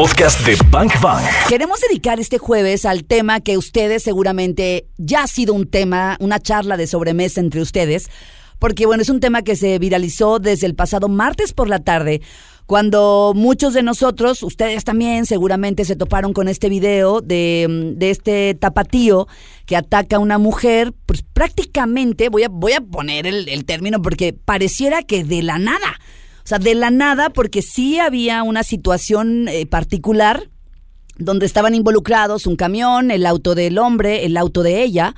podcast de Bank Bang. Queremos dedicar este jueves al tema que ustedes seguramente ya ha sido un tema, una charla de sobremesa entre ustedes, porque bueno, es un tema que se viralizó desde el pasado martes por la tarde, cuando muchos de nosotros, ustedes también seguramente se toparon con este video de, de este tapatío que ataca a una mujer, pues prácticamente, voy a, voy a poner el, el término porque pareciera que de la nada. Sea, de la nada, porque sí había una situación eh, particular donde estaban involucrados un camión, el auto del hombre, el auto de ella,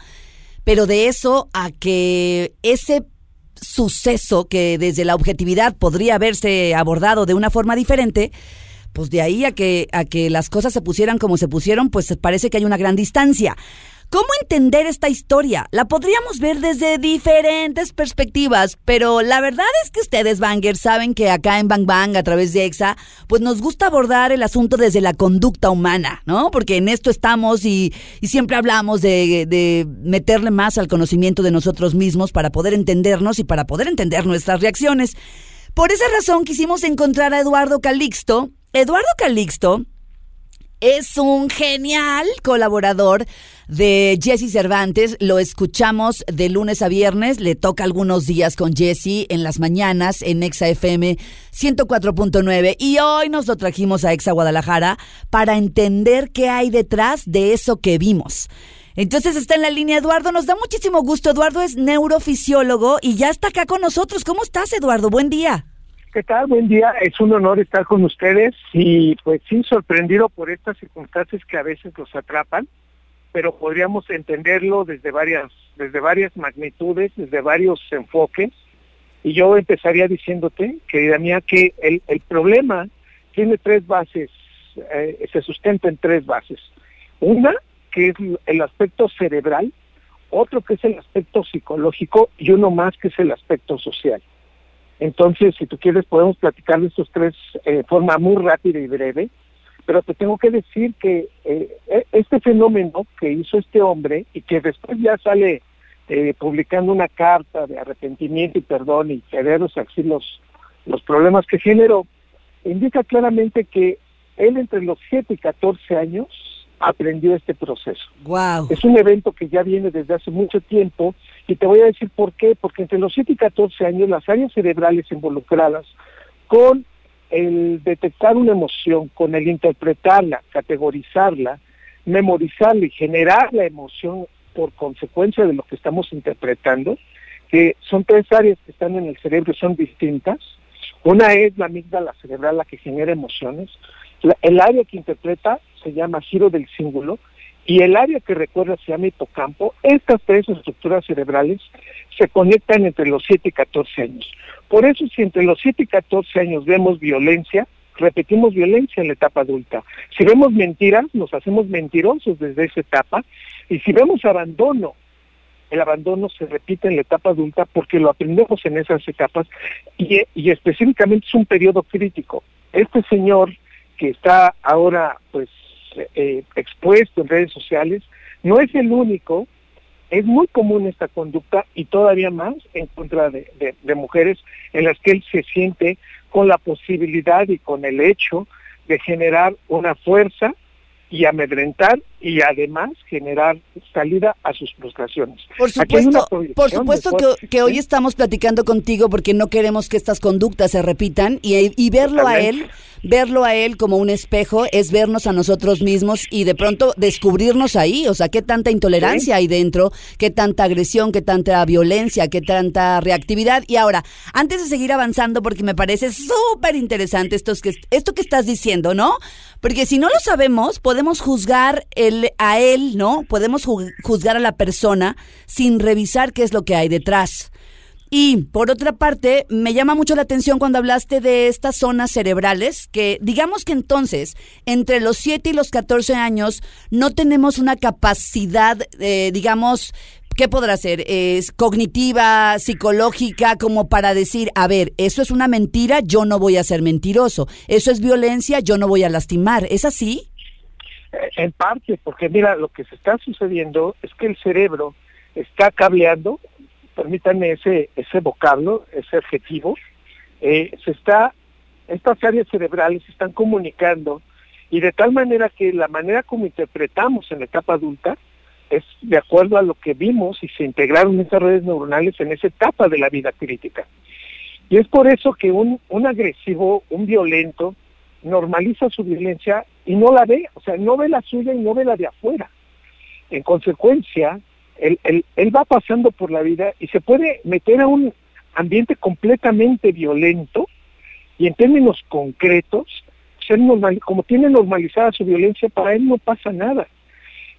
pero de eso a que ese suceso que desde la objetividad podría haberse abordado de una forma diferente, pues de ahí a que, a que las cosas se pusieran como se pusieron, pues parece que hay una gran distancia. ¿Cómo entender esta historia? La podríamos ver desde diferentes perspectivas, pero la verdad es que ustedes, Bangers, saben que acá en Bang Bang, a través de EXA, pues nos gusta abordar el asunto desde la conducta humana, ¿no? Porque en esto estamos y, siempre hablamos de meterle más al conocimiento de nosotros mismos para poder entendernos y para poder entender nuestras reacciones. Por esa razón quisimos encontrar a Eduardo Calixto. Eduardo Calixto es un genial colaborador de Jesse Cervantes. Lo escuchamos de lunes a viernes. Le toca algunos días con Jesse en las mañanas en Exa FM 104.9. Y hoy nos lo trajimos a Exa Guadalajara para entender qué hay detrás de eso que vimos. Entonces está en la línea Eduardo. Nos da muchísimo gusto. Eduardo es neurofisiólogo y ya está acá con nosotros. ¿Cómo estás, Eduardo? Buen día. ¿Qué tal? Buen día. Es un honor estar con ustedes y pues sí, sorprendido por estas circunstancias que a veces los atrapan, pero podríamos entenderlo desde varias, desde varias magnitudes, desde varios enfoques. Y yo empezaría diciéndote, querida mía, que el, el problema tiene tres bases, eh, se sustenta en tres bases. Una, que es el aspecto cerebral, otro que es el aspecto psicológico y uno más que es el aspecto social. Entonces, si tú quieres, podemos platicar de estos tres eh, de forma muy rápida y breve, pero te tengo que decir que eh, este fenómeno que hizo este hombre y que después ya sale eh, publicando una carta de arrepentimiento y perdón y querer así los, los problemas que generó, indica claramente que él entre los 7 y 14 años aprendió este proceso. Wow. Es un evento que ya viene desde hace mucho tiempo y te voy a decir por qué, porque entre los 7 y 14 años las áreas cerebrales involucradas con el detectar una emoción, con el interpretarla, categorizarla, memorizarla y generar la emoción por consecuencia de lo que estamos interpretando, que son tres áreas que están en el cerebro son distintas. Una es la amígdala cerebral, la que genera emociones. El área que interpreta se llama giro del símbolo y el área que recuerda se llama hipocampo. Estas tres estructuras cerebrales se conectan entre los 7 y 14 años. Por eso si entre los 7 y 14 años vemos violencia, repetimos violencia en la etapa adulta. Si vemos mentiras, nos hacemos mentirosos desde esa etapa. Y si vemos abandono, el abandono se repite en la etapa adulta porque lo aprendemos en esas etapas y, y específicamente es un periodo crítico. Este señor que está ahora pues eh, expuesto en redes sociales, no es el único, es muy común esta conducta y todavía más en contra de, de, de, mujeres en las que él se siente con la posibilidad y con el hecho de generar una fuerza y amedrentar y además generar salida a sus frustraciones. Por supuesto, por supuesto que, que, hoy estamos platicando contigo porque no queremos que estas conductas se repitan y, y verlo Totalmente. a él, verlo a él como un espejo es vernos a nosotros mismos y de pronto descubrirnos ahí, o sea, qué tanta intolerancia ¿Sí? hay dentro, qué tanta agresión, qué tanta violencia, qué tanta reactividad. Y ahora, antes de seguir avanzando, porque me parece súper interesante esto que, esto que estás diciendo, ¿no? Porque si no lo sabemos, podemos juzgar el, a él, ¿no? Podemos juzgar a la persona sin revisar qué es lo que hay detrás. Y por otra parte, me llama mucho la atención cuando hablaste de estas zonas cerebrales, que digamos que entonces, entre los 7 y los 14 años, no tenemos una capacidad, eh, digamos, ¿qué podrá ser? Es cognitiva, psicológica, como para decir, a ver, eso es una mentira, yo no voy a ser mentiroso. Eso es violencia, yo no voy a lastimar. ¿Es así? En parte, porque mira, lo que se está sucediendo es que el cerebro está cableando, permítanme ese, ese vocablo, ese adjetivo, eh, se está, estas áreas cerebrales se están comunicando Y de tal manera que la manera como interpretamos en la etapa adulta es de acuerdo a lo que vimos y se integraron esas redes neuronales en esa etapa de la vida crítica. Y es por eso que un, un agresivo, un violento, normaliza su violencia y no la ve, o sea, no ve la suya y no ve la de afuera. En consecuencia, él, él, va pasando por la vida y se puede meter a un ambiente completamente violento y en términos concretos, ser normal, como tiene normalizada su violencia, para él no pasa nada.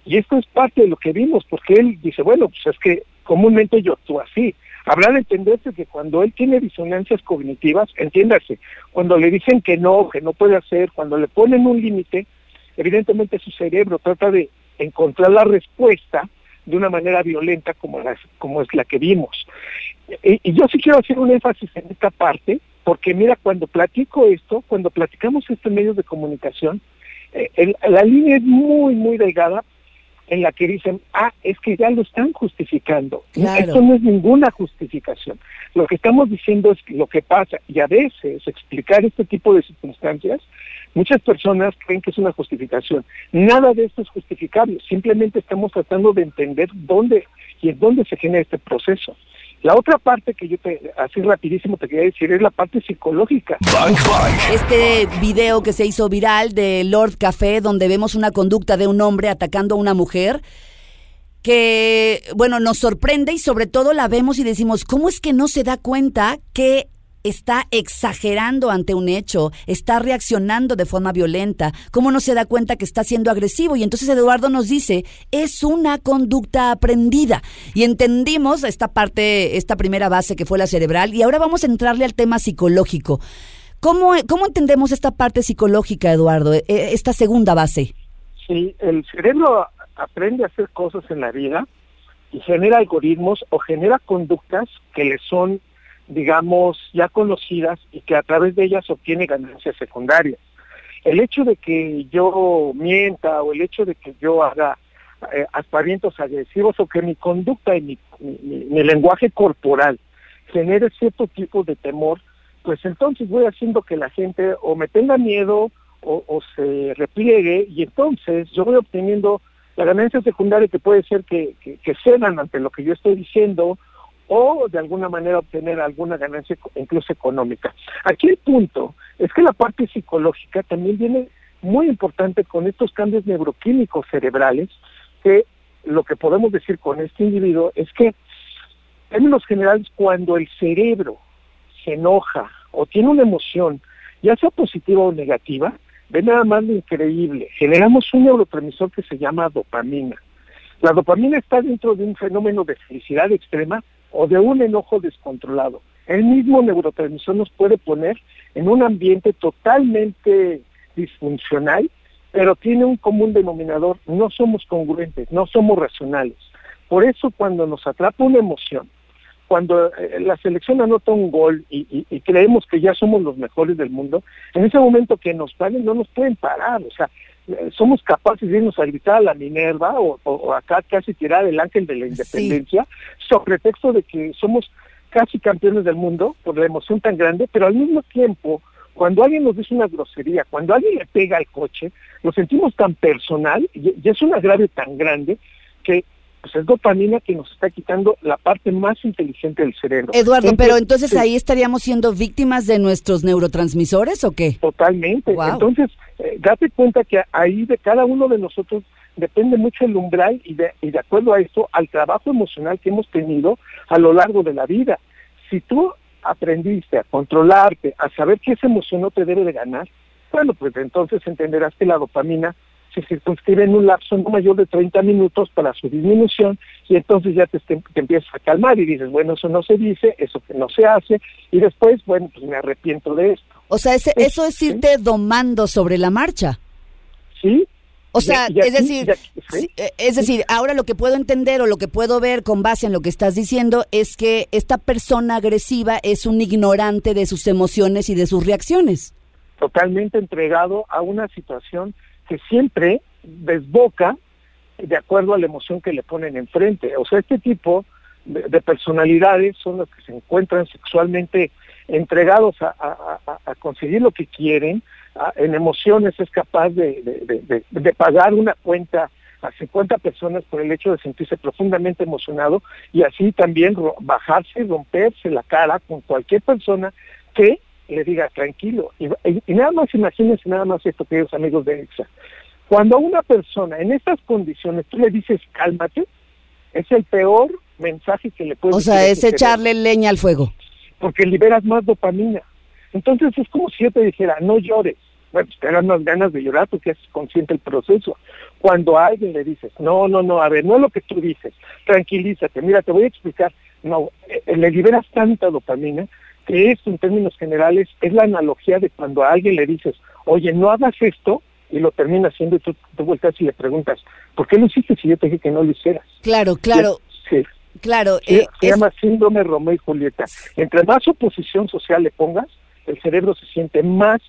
Y esto es parte de lo que vimos, porque él dice, bueno, pues es que comúnmente yo actúo así. Habrá de entenderse que cuando él tiene disonancias cognitivas, entiéndase, cuando le dicen que no, que no puede hacer, cuando le ponen un límite, evidentemente su cerebro trata de encontrar la respuesta de una manera violenta como, como es la que vimos. Y, yo sí quiero hacer un énfasis en esta parte, porque mira, cuando platico esto, cuando platicamos estos medios de comunicación, eh, la línea es muy, muy delgada en la que dicen, ah, es que ya lo están justificando. Esto no es ninguna justificación. Lo que estamos diciendo es lo que pasa y a veces explicar este tipo de circunstancias, muchas personas creen que es una justificación. Nada de esto es justificable, simplemente estamos tratando de entender dónde y en dónde se genera este proceso. La otra parte que yo te, así rapidísimo te quería decir es la parte psicológica. Este video que se hizo viral de Lord Café, donde vemos una conducta de un hombre atacando a una mujer, que, bueno, nos sorprende y sobre todo la vemos y decimos, ¿cómo es que no se da cuenta que está exagerando ante un hecho, está reaccionando de forma violenta, cómo no se da cuenta que está siendo agresivo. Y entonces Eduardo nos dice, es una conducta aprendida. Y entendimos esta parte, esta primera base que fue la cerebral, y ahora vamos a entrarle al tema psicológico. ¿Cómo, cómo entendemos esta parte psicológica, Eduardo, e, e, esta segunda base? Sí, el cerebro aprende a hacer cosas en la vida y genera algoritmos o genera conductas que le son digamos, ya conocidas y que a través de ellas obtiene ganancias secundarias. El hecho de que yo mienta o el hecho de que yo haga eh, aspavientos agresivos o que mi conducta y mi, mi, lenguaje corporal genere cierto tipo de temor, pues entonces voy haciendo que la gente o me tenga miedo o, se repliegue y entonces yo voy obteniendo la ganancia secundaria que puede ser que, que, que cedan ante lo que yo estoy diciendo o de alguna manera obtener alguna ganancia incluso económica. Aquí el punto es que la parte psicológica también viene muy importante con estos cambios neuroquímicos cerebrales, que lo que podemos decir con este individuo es que, en términos generales, cuando el cerebro se enoja o tiene una emoción, ya sea positiva o negativa, ve nada más lo increíble. Generamos un neurotransmisor que se llama dopamina. La dopamina está dentro de un fenómeno de felicidad extrema o de un enojo descontrolado. El mismo neurotransmisor nos puede poner en un ambiente totalmente disfuncional, pero tiene un común denominador, no somos congruentes, no somos racionales. Por eso cuando nos atrapa una emoción, cuando eh, la selección anota un gol y, creemos que ya somos los mejores del mundo, en ese momento que nos paren no nos pueden parar, somos capaces de irnos a gritar a la Minerva o, acá casi tirar el ángel de la independencia, sobre texto de que somos casi campeones del mundo por la emoción tan grande, pero al mismo tiempo, cuando alguien nos dice una grosería, cuando alguien le pega al coche, lo sentimos tan personal y, y es un agravio tan grande que pues es dopamina que nos está quitando la parte más inteligente del cerebro. Eduardo, pero entonces ahí estaríamos siendo víctimas de nuestros neurotransmisores o qué? Totalmente. Entonces, eh, date cuenta que ahí de cada uno de nosotros depende mucho el umbral y de, y de acuerdo a eso, al trabajo emocional que hemos tenido a lo largo de la vida. Si tú aprendiste a controlarte, a saber que esa emoción no te debe de ganar, bueno, pues entonces entenderás que la dopamina se circunscribe en un lapso no mayor de 30 minutos para su disminución y entonces ya te, empiezas a calmar y dices, bueno, eso no se dice, eso que no se hace y después, bueno, pues me arrepiento de esto. O sea, ese, eso es irte domando sobre la marcha. Sí, o sea, es decir, eh, es decir, ahora lo que puedo entender o lo que puedo ver con base en lo que estás diciendo es que esta persona agresiva es un ignorante de sus emociones y de sus reacciones. Totalmente entregado a una situación que siempre desboca de acuerdo a la emoción que le ponen enfrente. O sea, este tipo de, personalidades son los que se encuentran sexualmente entregados a, conseguir lo que quieren, en emociones es capaz de, de, pagar una cuenta a 50 personas por el hecho de sentirse profundamente emocionado y así también bajarse y romperse la cara con cualquier persona que le diga tranquilo. Y, nada más imagínense nada más esto, queridos amigos de EXA. Cuando a una persona en estas condiciones tú le dices cálmate, es el peor mensaje que le puedes O sea, es echarle leña al fuego. Porque liberas más dopamina. Entonces es como si yo te dijera, no llores. Bueno, te dan unas ganas de llorar porque es consciente el proceso. Cuando a alguien le dices, no, no, no, a ver, no es lo que tú dices, tranquilízate, mira, te voy a explicar. No, eh, le liberas tanta dopamina que esto en términos generales es la analogía de cuando a alguien le dices, oye, no hagas esto, y lo termina haciendo y tú te vueltas y le preguntas, ¿por qué lo hiciste si yo te dije que no lo hicieras? Claro, claro. Sí. Claro. Eh, se llama síndrome Romeo y Julieta. Entre más oposición social le pongas, el cerebro se siente más,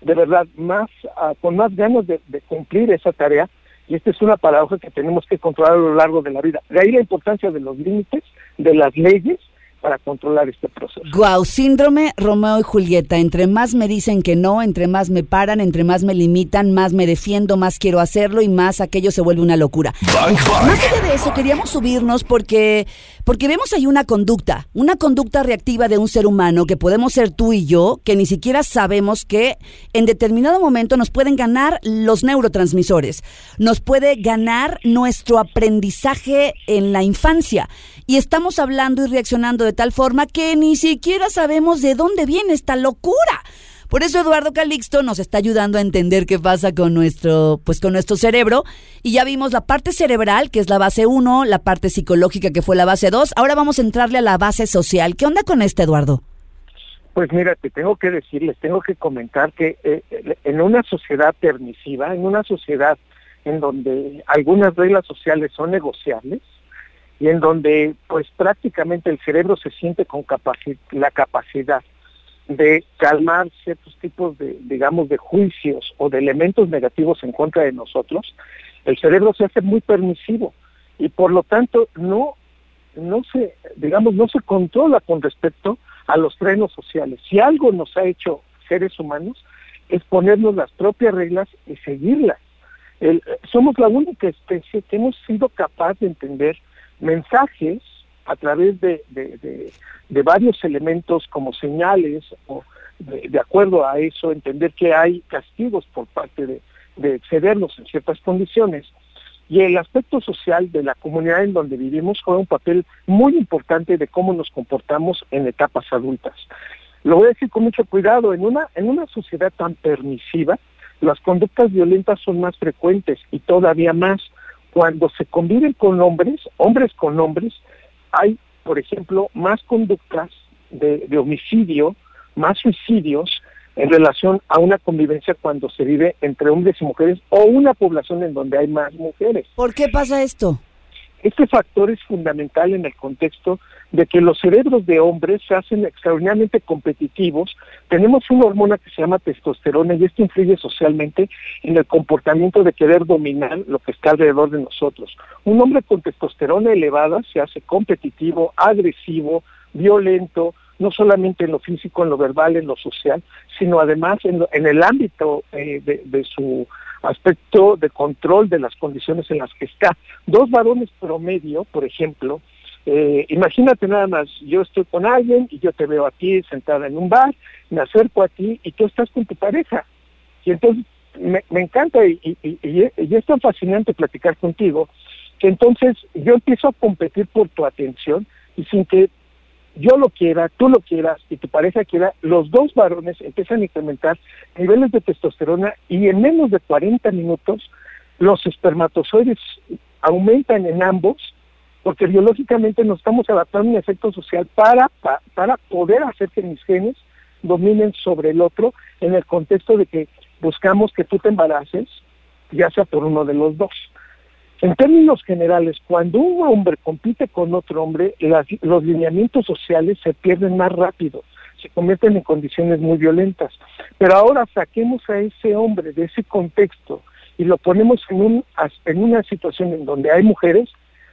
de verdad, más, ah, con más ganas de, de cumplir esa tarea y esta es una paradoja que tenemos que controlar a lo largo de la vida. De ahí la importancia de los límites, de las leyes para controlar este proceso. Guau, síndrome Romeo y Julieta. Entre más me dicen que no, entre más me paran, entre más me limitan, más me defiendo, más quiero hacerlo y más aquello se vuelve una locura. Más allá de eso, queríamos subirnos porque, porque vemos ahí una conducta, una conducta reactiva de un ser humano que podemos ser tú y yo, que ni siquiera sabemos que en determinado momento nos pueden ganar los neurotransmisores, nos puede ganar nuestro aprendizaje en la infancia. Y estamos hablando y reaccionando de tal forma que ni siquiera sabemos de dónde viene esta locura. Por eso Eduardo Calixto nos está ayudando a entender qué pasa con nuestro, pues con nuestro cerebro. Y ya vimos la parte cerebral, que es la base 1, la parte psicológica, que fue la base 2. Ahora vamos a entrarle a la base social. ¿Qué onda con este, Eduardo? Pues mira, te tengo que decirles, tengo que comentar que eh, en una sociedad permisiva, en una sociedad en donde algunas reglas sociales son negociables, y en donde pues prácticamente el cerebro se siente con la capacidad de calmar ciertos tipos de, digamos, de juicios o de elementos negativos en contra de nosotros, el cerebro se hace muy permisivo y por lo tanto no, no se, digamos, no se controla con respecto a los frenos sociales. Si algo nos ha hecho seres humanos es ponernos las propias reglas y seguirlas. somos la única especie que hemos sido capaz de entender mensajes a través de, de, varios elementos como señales o de, acuerdo a eso entender que hay castigos por parte de, de excedernos en ciertas condiciones. Y el aspecto social de la comunidad en donde vivimos juega un papel muy importante de cómo nos comportamos en etapas adultas. Lo voy a decir con mucho cuidado, en una, en una sociedad tan permisiva, las conductas violentas son más frecuentes y todavía más cuando se conviven con hombres, hombres con hombres, hay, por ejemplo, más conductas de, homicidio, más suicidios en relación a una convivencia cuando se vive entre hombres y mujeres o una población en donde hay más mujeres. ¿Por qué pasa esto? Este factor es fundamental en el contexto de que los cerebros de hombres se hacen extraordinariamente competitivos. Tenemos una hormona que se llama testosterona y esto influye socialmente en el comportamiento de querer dominar lo que está alrededor de nosotros. Un hombre con testosterona elevada se hace competitivo, agresivo, violento, no solamente en lo físico, en lo verbal, en lo social, sino además en, el ámbito eh, de su aspecto de control de las condiciones en las que está. Dos varones promedio, por ejemplo, eh, imagínate nada más, yo estoy con alguien y yo te veo a ti sentada en un bar, me acerco a ti y tú estás con tu pareja. Y entonces me, encanta y, y, es tan fascinante platicar contigo que entonces yo empiezo a competir por tu atención y sin que yo lo quiera, tú lo quieras y tu pareja quiera, los dos varones empiezan a incrementar niveles de testosterona y en menos de 40 minutos los espermatozoides aumentan en ambos porque biológicamente nos estamos adaptando a un efecto social para, para, poder hacer que mis genes dominen sobre el otro en el contexto de que buscamos que tú te embaraces, ya sea por uno de los dos. En términos generales, cuando un hombre compite con otro hombre, los lineamientos sociales se pierden más rápido, se convierten en condiciones muy violentas. Pero ahora saquemos a ese hombre de ese contexto y lo ponemos en, en una situación en donde hay mujeres,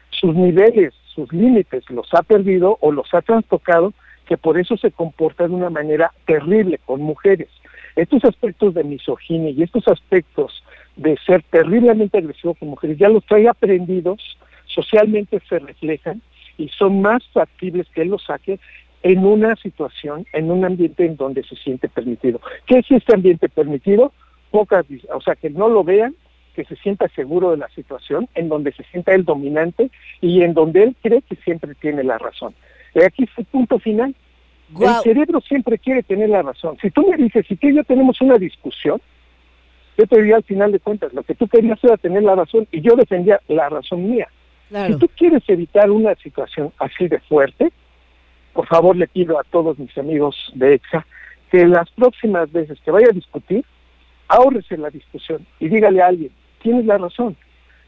sus niveles, sus límites los ha perdido o los ha trastocado, que por eso se comporta de una manera terrible con mujeres. estos aspectos de misoginia y estos aspectos de ser terriblemente agresivo con mujeres, ya los trae aprendidos, socialmente se reflejan y son más factibles que él los saque en una situación, en un ambiente en donde se siente permitido. ¿Qué es este ambiente permitido? Pocas, o sea, que no lo vean, que se sienta seguro de la situación, en donde se sienta el dominante y en donde él cree que siempre tiene la razón. Y aquí es el punto final. El cerebro siempre quiere tener la razón. Si tú me dices, si tú y yo tenemos una discusión, yo te diría al final de cuentas, lo que tú querías era tener la razón y yo defendía la razón mía. Si tú quieres evitar una situación así de fuerte, por favor le pido a todos mis amigos de EXA que las próximas veces que vaya a discutir, ahórrese la discusión y dígale a alguien, tienes la razón.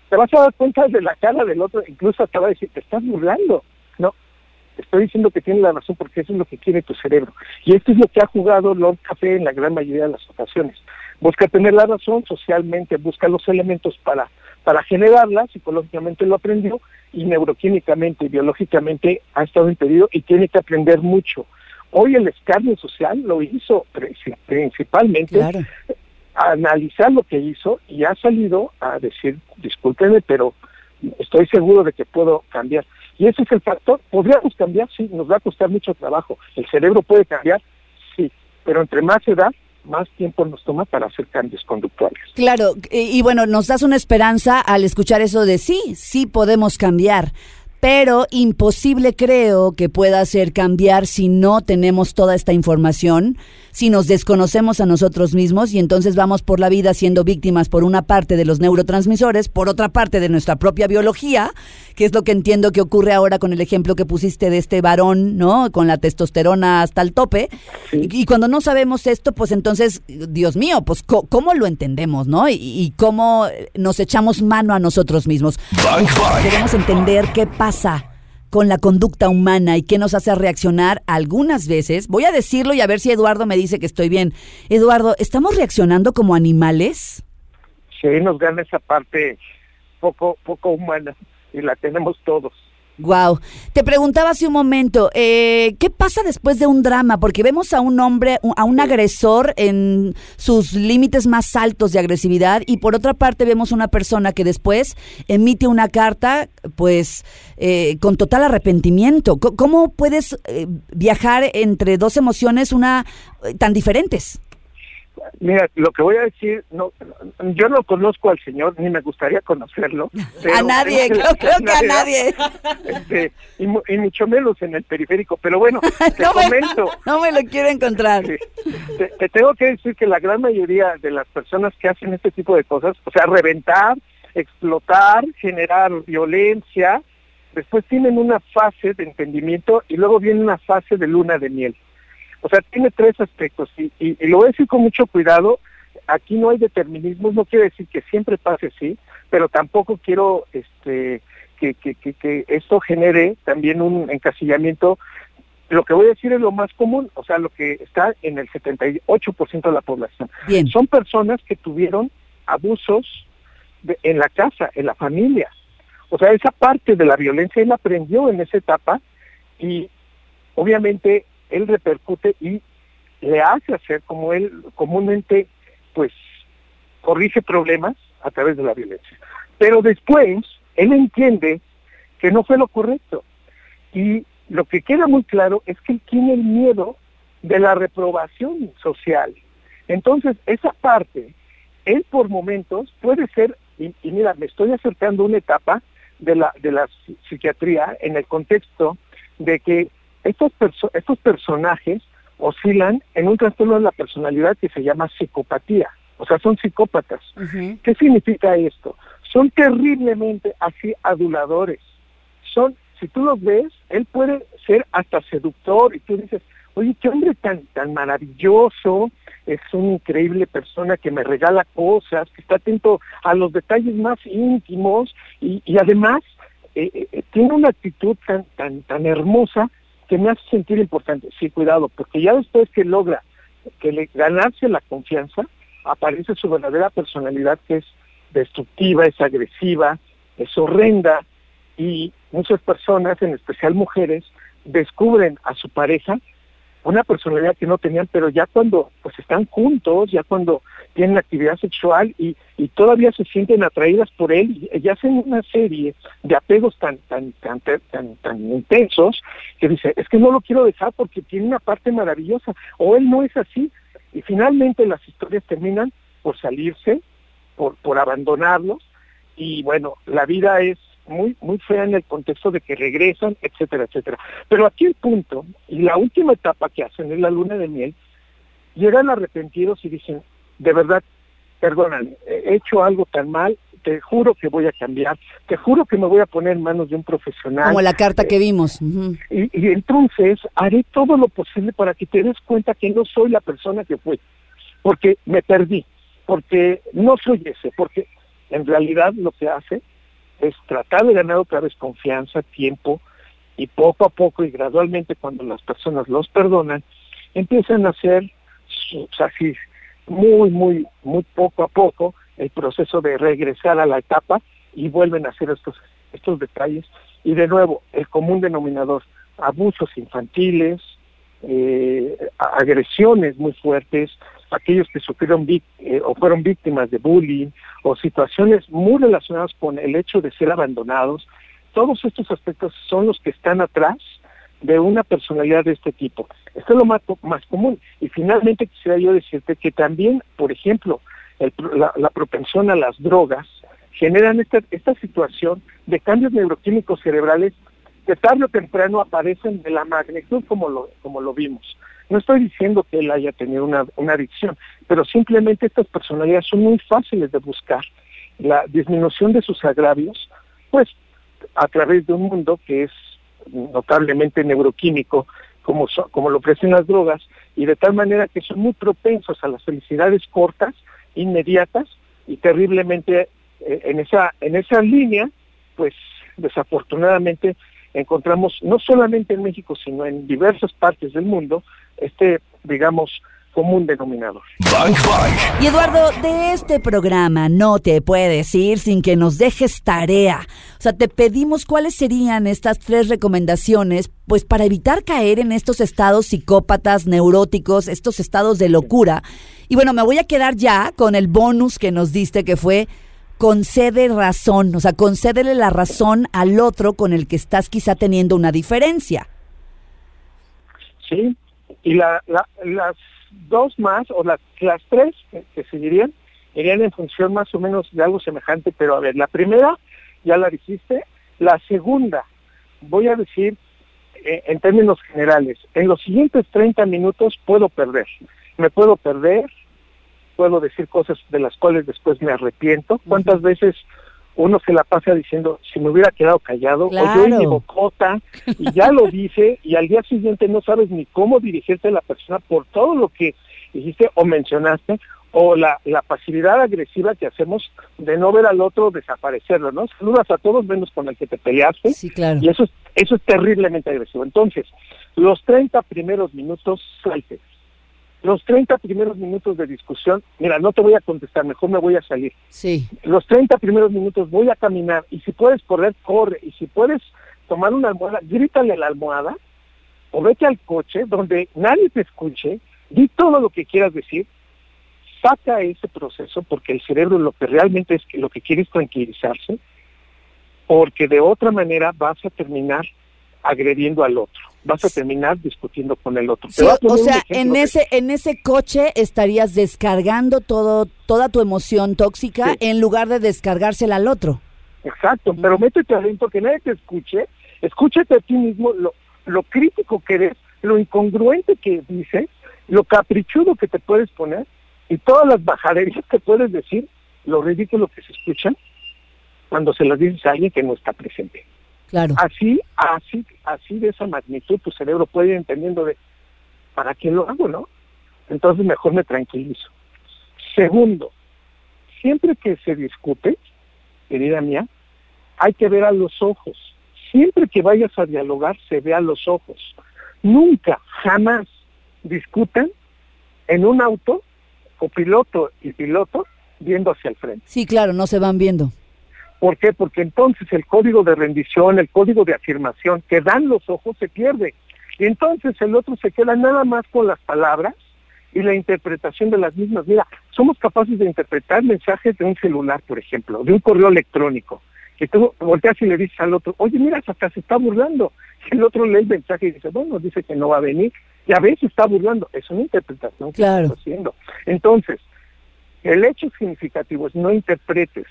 Te vas a dar cuenta de la cara del otro, incluso hasta va a decir, te estás burlando. Estoy diciendo que tienes la razón porque eso es lo que quiere tu cerebro. Y esto es lo que ha jugado Lord Café en la gran mayoría de las ocasiones. Busca tener la razón socialmente, busca los elementos para, para generarla, psicológicamente lo aprendió y neuroquímicamente y biológicamente ha estado impedido y tiene que aprender mucho. Hoy el escarnio social lo hizo principalmente analizar lo que hizo y ha salido a decir, discúlpeme, pero estoy seguro de que puedo cambiar. Y ese es el factor. ¿Podríamos cambiar? Sí, nos va a costar mucho trabajo. ¿El cerebro puede cambiar? Sí, pero entre más edad, más tiempo nos toma para hacer cambios conductuales. Claro, y, y bueno, nos das una esperanza al escuchar eso de sí, sí podemos cambiar pero imposible creo que pueda hacer cambiar si no tenemos toda esta información, si nos desconocemos a nosotros mismos y entonces vamos por la vida siendo víctimas por una parte de los neurotransmisores, por otra parte de nuestra propia biología, que es lo que entiendo que ocurre ahora con el ejemplo que pusiste de este varón, ¿no? Con la testosterona hasta el tope. Y, cuando no sabemos esto, pues entonces, Dios mío, pues ¿cómo lo entendemos, no? Y, cómo nos echamos mano a nosotros mismos. Queremos entender qué pasa con la conducta humana y qué nos hace reaccionar algunas veces. Voy a decirlo y a ver si Eduardo me dice que estoy bien. Eduardo, ¿estamos reaccionando como animales? Sí, nos gana esa parte poco, poco humana y la tenemos todos. Wow. Te preguntaba hace un momento, eh, ¿qué pasa después de un drama? Porque vemos a un hombre, a un agresor en sus límites más altos de agresividad y por otra parte vemos una persona que después emite una carta, pues, eh, con total arrepentimiento. ¿Cómo puedes eh, viajar entre dos emociones una tan diferentes? Mira, lo que voy a decir, no, yo no conozco al señor, ni me gustaría conocerlo. a nadie, creo, que a nadie. Este, y, mucho menos en el periférico, pero bueno, te no comento. Me, no me lo quiero encontrar. te, tengo que decir que la gran mayoría de las personas que hacen este tipo de cosas, o sea, reventar, explotar, generar violencia, después tienen una fase de entendimiento y luego viene una fase de luna de miel. O sea, tiene tres aspectos y, lo voy a decir con mucho cuidado. Aquí no hay determinismo, no quiere decir que siempre pase así, pero tampoco quiero este, que, que, que, esto genere también un encasillamiento lo que voy a decir es lo más común, o sea, lo que está en el 78% de la población. Son personas que tuvieron abusos en la casa, en la familia. O sea, esa parte de la violencia él aprendió en esa etapa y obviamente él repercute y le hace hacer como él comúnmente pues corrige problemas a través de la violencia. Pero después él entiende que no fue lo correcto. Y lo que queda muy claro es que él tiene el miedo de la reprobación social. Entonces, esa parte, él por momentos puede ser, y, mira, me estoy acercando a una etapa de la, de la psiquiatría en el contexto de que estos, estos personajes oscilan en un trastorno de la personalidad que se llama psicopatía. O sea, son psicópatas. ¿Qué significa esto? Son terriblemente así aduladores. Son, si tú los ves, él puede ser hasta seductor y tú dices, oye, qué hombre tan, tan maravilloso, es una increíble persona que me regala cosas, que está atento a los detalles más íntimos y, además eh, eh, tiene una actitud tan, tan, tan hermosa que me hace sentir importante. Sí, cuidado, porque ya después que logra que le ganarse la confianza, aparece su verdadera personalidad que es destructiva, es agresiva, es horrenda y muchas personas, en especial mujeres, descubren a su pareja una personalidad que no tenían, pero ya cuando pues están juntos, ya cuando tienen actividad sexual y, y todavía se sienten atraídas por él y, hacen una serie de apegos tan, tan, tan, tan, tan intensos que dice, es que no lo quiero dejar porque tiene una parte maravillosa, o él no es así. Y finalmente las historias terminan por salirse, por, por abandonarlos, y bueno, la vida es muy, muy fea en el contexto de que regresan, etcétera, etcétera. Pero aquí el punto, y la última etapa que hacen es la luna de miel, llegan arrepentidos y dicen, de verdad, perdóname, he hecho algo tan mal, te juro que voy a cambiar, te juro que me voy a poner en manos de un profesional. Como la carta que vimos. y, y, entonces haré todo lo posible para que te des cuenta que no soy la persona que fui, porque me perdí, porque no soy ese, porque en realidad lo que hace es tratar de ganar otra vez confianza, tiempo, y poco a poco y gradualmente cuando las personas los perdonan, empiezan a hacer, así, muy, muy, muy poco a poco el proceso de regresar a la etapa y vuelven a hacer estos, estos detalles. Y de nuevo, el común denominador, abusos infantiles, eh, agresiones muy fuertes, aquellos que sufrieron eh, o fueron víctimas de bullying o situaciones muy relacionadas con el hecho de ser abandonados, todos estos aspectos son los que están atrás de una personalidad de este tipo. Esto es lo más, común. Y finalmente quisiera yo decirte que también, por ejemplo, la, propensión a las drogas generan esta, esta situación de cambios neuroquímicos cerebrales que tarde o temprano aparecen de la magnitud como lo, como lo vimos. No estoy diciendo que él haya tenido una, una adicción, pero simplemente estas personalidades son muy fáciles de buscar. La disminución de sus agravios, pues a través de un mundo que es notablemente neuroquímico, como, como lo ofrecen las drogas, y de tal manera que son muy propensos a las felicidades cortas, inmediatas, y terriblemente eh, en, esa, en esa línea, pues desafortunadamente encontramos no solamente en México, sino en diversas partes del mundo, este, digamos, común denominador. Y Eduardo, de este programa no te puedes ir sin que nos dejes tarea. O sea, te pedimos cuáles serían estas tres recomendaciones, pues para evitar caer en estos estados psicópatas, neuróticos, estos estados de locura. Y bueno, me voy a quedar ya con el bonus que nos diste, que fue concede razón, o sea, concédele la razón al otro con el que estás quizá teniendo una diferencia. Sí, y la, las dos más, o las, las tres que, seguirían, irían en función más o menos de algo semejante, pero a ver, la primera ya la dijiste, la segunda, voy a decir eh, en términos generales, en los siguientes 30 minutos puedo perder, me puedo perder, puedo decir cosas de las cuales después me arrepiento. ¿Cuántas veces uno se la pasa diciendo, si me hubiera quedado callado, o yo mi bocota, y ya lo dice, y al día siguiente no sabes ni cómo dirigirte a la persona por todo lo que dijiste o mencionaste, o la, la pasividad agresiva que hacemos de no ver al otro desaparecerlo, ¿no? Saludas a todos menos con el que te peleaste, sí, claro. y eso es, eso es terriblemente agresivo. Entonces, los 30 primeros minutos, salte los 30 primeros minutos de discusión, mira, no te voy a contestar, mejor me voy a salir. Sí. Los 30 primeros minutos voy a caminar y si puedes correr, corre. Y si puedes tomar una almohada, grítale a la almohada o vete al coche donde nadie te escuche, di todo lo que quieras decir, saca ese proceso porque el cerebro lo que realmente es que lo que quiere es tranquilizarse, porque de otra manera vas a terminar agrediendo al otro vas a terminar discutiendo con el otro. o sea, en ese en ese coche estarías descargando todo toda tu emoción tóxica en lugar de descargársela al otro. Exacto, pero métete adentro que nadie te escuche, escúchate a ti mismo lo, lo crítico que eres, lo incongruente que dices, lo caprichudo que te puedes poner y todas las bajaderías que puedes decir, lo ridículo que se escuchan cuando se las dices a alguien que no está presente. Así, así, así de esa magnitud tu cerebro puede ir entendiendo de ¿para qué lo hago, no? Entonces mejor me tranquilizo. Segundo, siempre que se discute, querida mía, hay que ver a los ojos. Siempre que vayas a dialogar, se ve a los ojos. Nunca, jamás discutan en un auto, o piloto y piloto, viendo hacia el frente. Sí, claro, no se van viendo. ¿Por qué? Porque entonces el código de rendición, el código de afirmación que dan los ojos se pierde. Y entonces el otro se queda nada más con las palabras y la interpretación de las mismas. Mira, somos capaces de interpretar mensajes de un celular, por ejemplo, de un correo electrónico, que tú volteas y le dices al otro, oye, mira, hasta se está burlando. Y el otro lee el mensaje y dice, bueno, dice que no va a venir. Y a veces está burlando. Es una interpretación que claro. haciendo. Entonces, el hecho significativo es no interpretes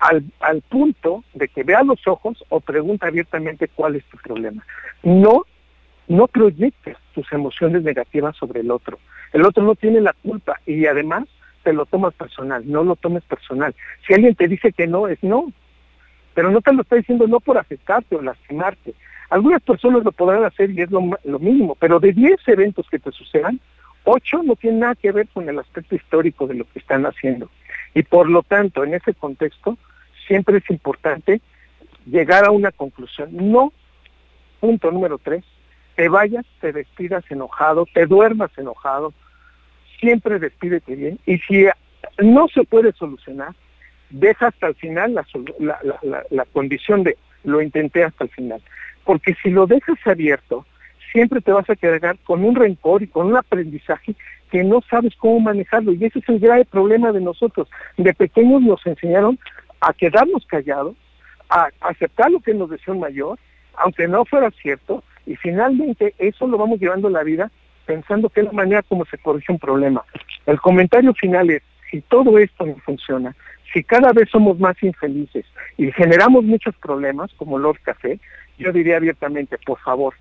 al, al punto de que vea los ojos o pregunta abiertamente cuál es tu problema. No, no proyectes tus emociones negativas sobre el otro. El otro no tiene la culpa y además te lo tomas personal, no lo tomes personal. Si alguien te dice que no, es no. Pero no te lo está diciendo no por afectarte o lastimarte. Algunas personas lo podrán hacer y es lo, lo mínimo, pero de 10 eventos que te sucedan, 8 no tienen nada que ver con el aspecto histórico de lo que están haciendo. Y por lo tanto, en ese contexto, siempre es importante llegar a una conclusión. No, punto número tres, te vayas, te despidas enojado, te duermas enojado, siempre despídete bien. Y si no se puede solucionar, deja hasta el final la, la, la, la condición de lo intenté hasta el final. Porque si lo dejas abierto, siempre te vas a quedar con un rencor y con un aprendizaje que no sabes cómo manejarlo. Y ese es el grave problema de nosotros. De pequeños nos enseñaron a quedarnos callados, a aceptar lo que nos decía un mayor, aunque no fuera cierto, y finalmente eso lo vamos llevando a la vida pensando que es la manera como se corrige un problema. El comentario final es, si todo esto no funciona, si cada vez somos más infelices y generamos muchos problemas, como Lord Café, yo diría abiertamente, por favor,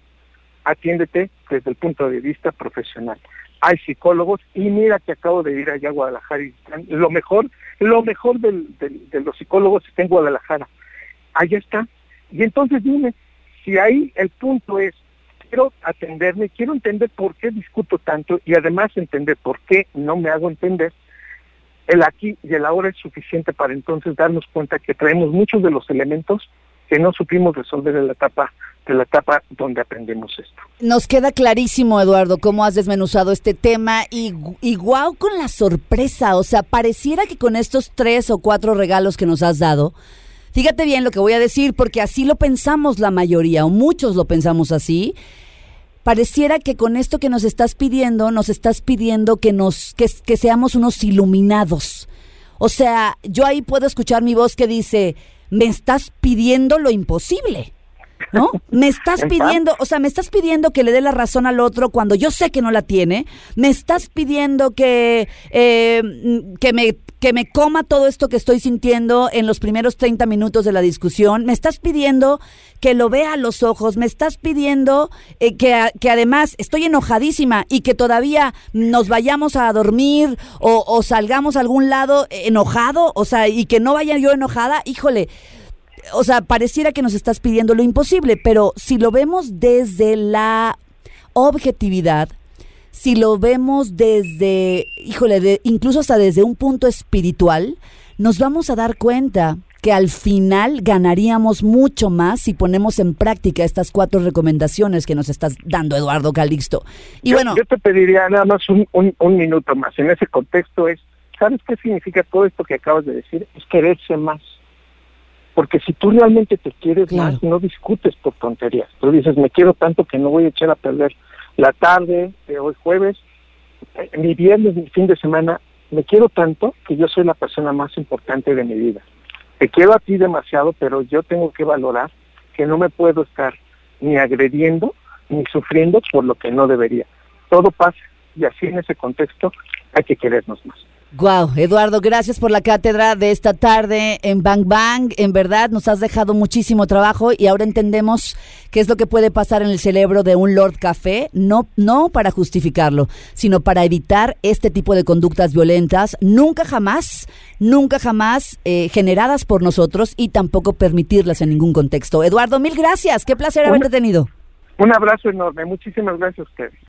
atiéndete desde el punto de vista profesional. Hay psicólogos y mira que acabo de ir allá a Guadalajara y lo mejor, lo mejor de los psicólogos está en Guadalajara. Allá está. Y entonces dime, si ahí el punto es, quiero atenderme, quiero entender por qué discuto tanto y además entender por qué no me hago entender, el aquí y el ahora es suficiente para entonces darnos cuenta que traemos muchos de los elementos que no supimos resolver en la etapa de la etapa donde aprendemos esto. Nos queda clarísimo, Eduardo, cómo has desmenuzado este tema y, y con la sorpresa, o sea, pareciera que con estos tres o cuatro regalos que nos has dado, fíjate bien lo que voy a decir, porque así lo pensamos la mayoría, o muchos lo pensamos así, pareciera que con esto que nos estás pidiendo, nos estás pidiendo que nos, que, que seamos unos iluminados. O sea, yo ahí puedo escuchar mi voz que dice, me estás pidiendo lo imposible. ¿No? Me estás pidiendo, o sea, me estás pidiendo que le dé la razón al otro cuando yo sé que no la tiene. Me estás pidiendo que, eh, que me que me coma todo esto que estoy sintiendo en los primeros 30 minutos de la discusión. Me estás pidiendo que lo vea a los ojos. Me estás pidiendo eh, que, que, además estoy enojadísima y que todavía nos vayamos a dormir o, o salgamos a algún lado enojado. O sea, y que no vaya yo enojada. Híjole. O sea, pareciera que nos estás pidiendo lo imposible, pero si lo vemos desde la objetividad, si lo vemos desde, híjole, de, incluso hasta desde un punto espiritual, nos vamos a dar cuenta que al final ganaríamos mucho más si ponemos en práctica estas cuatro recomendaciones que nos estás dando Eduardo Calixto. Y yo, bueno, yo te pediría nada más un, un, un minuto más. En ese contexto es, ¿sabes qué significa todo esto que acabas de decir? Es quererse más. Porque si tú realmente te quieres Claro. más, no discutes por tonterías. Tú dices, me quiero tanto que no voy a echar a perder la tarde de hoy jueves, eh, mi viernes, mi fin de semana. Me quiero tanto que yo soy la persona más importante de mi vida. Te quiero a ti demasiado, pero yo tengo que valorar que no me puedo estar ni agrediendo ni sufriendo por lo que no debería. Todo pasa y así en ese contexto hay que querernos más. Wow, Eduardo, gracias por la cátedra de esta tarde en Bang Bang. En verdad nos has dejado muchísimo trabajo y ahora entendemos qué es lo que puede pasar en el cerebro de un Lord Café, no, no para justificarlo, sino para evitar este tipo de conductas violentas, nunca jamás, nunca jamás eh, generadas por nosotros y tampoco permitirlas en ningún contexto. Eduardo, mil gracias, qué placer haberte tenido. Un abrazo enorme, muchísimas gracias a ustedes.